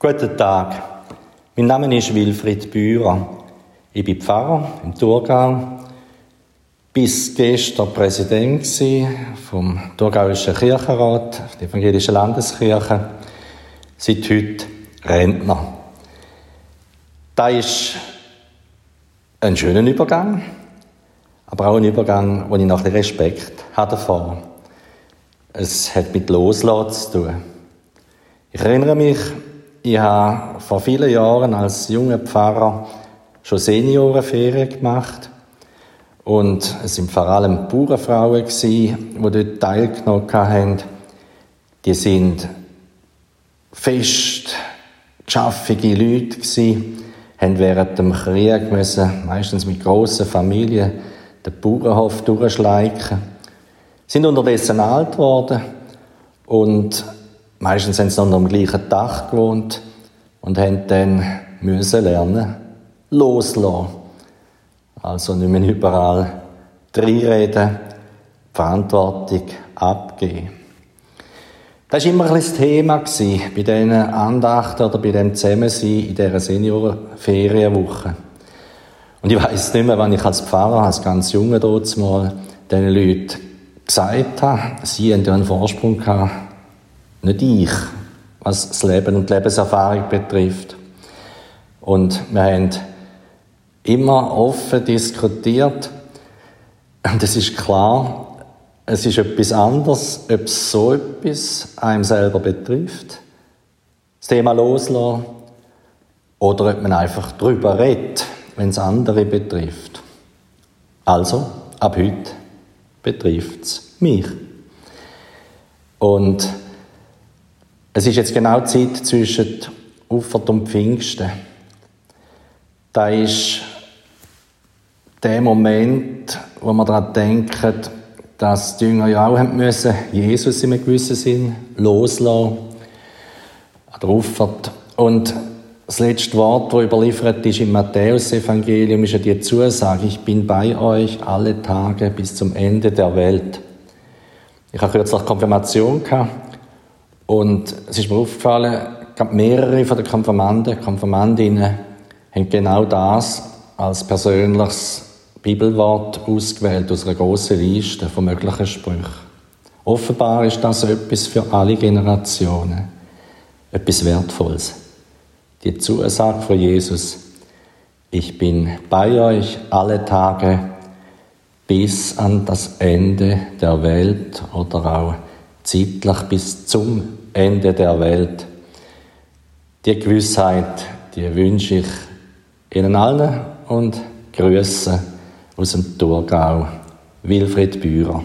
Guten Tag. Mein Name ist Wilfried Bührer. Ich bin Pfarrer im Thurgau. Bis gestern Präsident vom Thurgauischen Kirchenrat, der Evangelischen Landeskirche. Seit heute Rentner. Das ist ein schöner Übergang, aber auch ein Übergang, wo ich noch ein Respekt habe davor. Es hat mit Loslassen zu tun. Ich erinnere mich, ich habe vor vielen Jahren als junger Pfarrer schon Seniorenferien gemacht. Und es sind vor allem Bauernfrauen, die dort teilgenommen haben. Die sind fest geschaffige Leute gewesen, haben während dem Krieg müssen, meistens mit grossen Familien, den Bauernhof durchschleichen. Sind unterdessen alt geworden und Meistens haben sie unter dem gleichen Dach gewohnt und haben dann müssen lernen, loslassen. Also nicht mehr überall reinreden, Verantwortung abgeben. Das war immer ein das Thema bei diesen Andachten oder bei dem Zusammensein in dieser Seniorenferienwoche. Und ich weiß nicht mehr, wann ich als Pfarrer, als ganz Junge dort mal diesen Leuten gesagt habe, sie haben ja einen Vorsprung nicht ich, was das Leben und die Lebenserfahrung betrifft. Und wir haben immer offen diskutiert. Und es ist klar, es ist etwas anderes, ob es so etwas einem selber betrifft, das Thema loslassen, oder ob man einfach darüber redet, wenn es andere betrifft. Also, ab heute betrifft es mich. Und es ist jetzt genau die Zeit zwischen Uffert und Pfingsten. Da ist der Moment, wo man daran denkt, dass die Jünger ja auch müssen, Jesus in einem gewissen Sinn loslassen. An der. Und das letzte Wort, das überliefert ist im Matthäus-Evangelium, ist ja die Zusage, ich bin bei euch alle Tage bis zum Ende der Welt. Ich habe kürzlich Konfirmation gehabt und es ist mir aufgefallen, mehrere von den Konfirmanden, Konfirmandinnen haben genau das als persönliches Bibelwort ausgewählt aus einer grossen Liste von möglichen Sprüchen. Offenbar ist das etwas für alle Generationen, etwas Wertvolles. Die Zusage von Jesus, ich bin bei euch alle Tage bis an das Ende der Welt oder auch zeitlich bis zum Ende der Welt. Die Gewissheit, die wünsche ich Ihnen allen und Grüße aus dem Thurgau. Wilfried Bührer.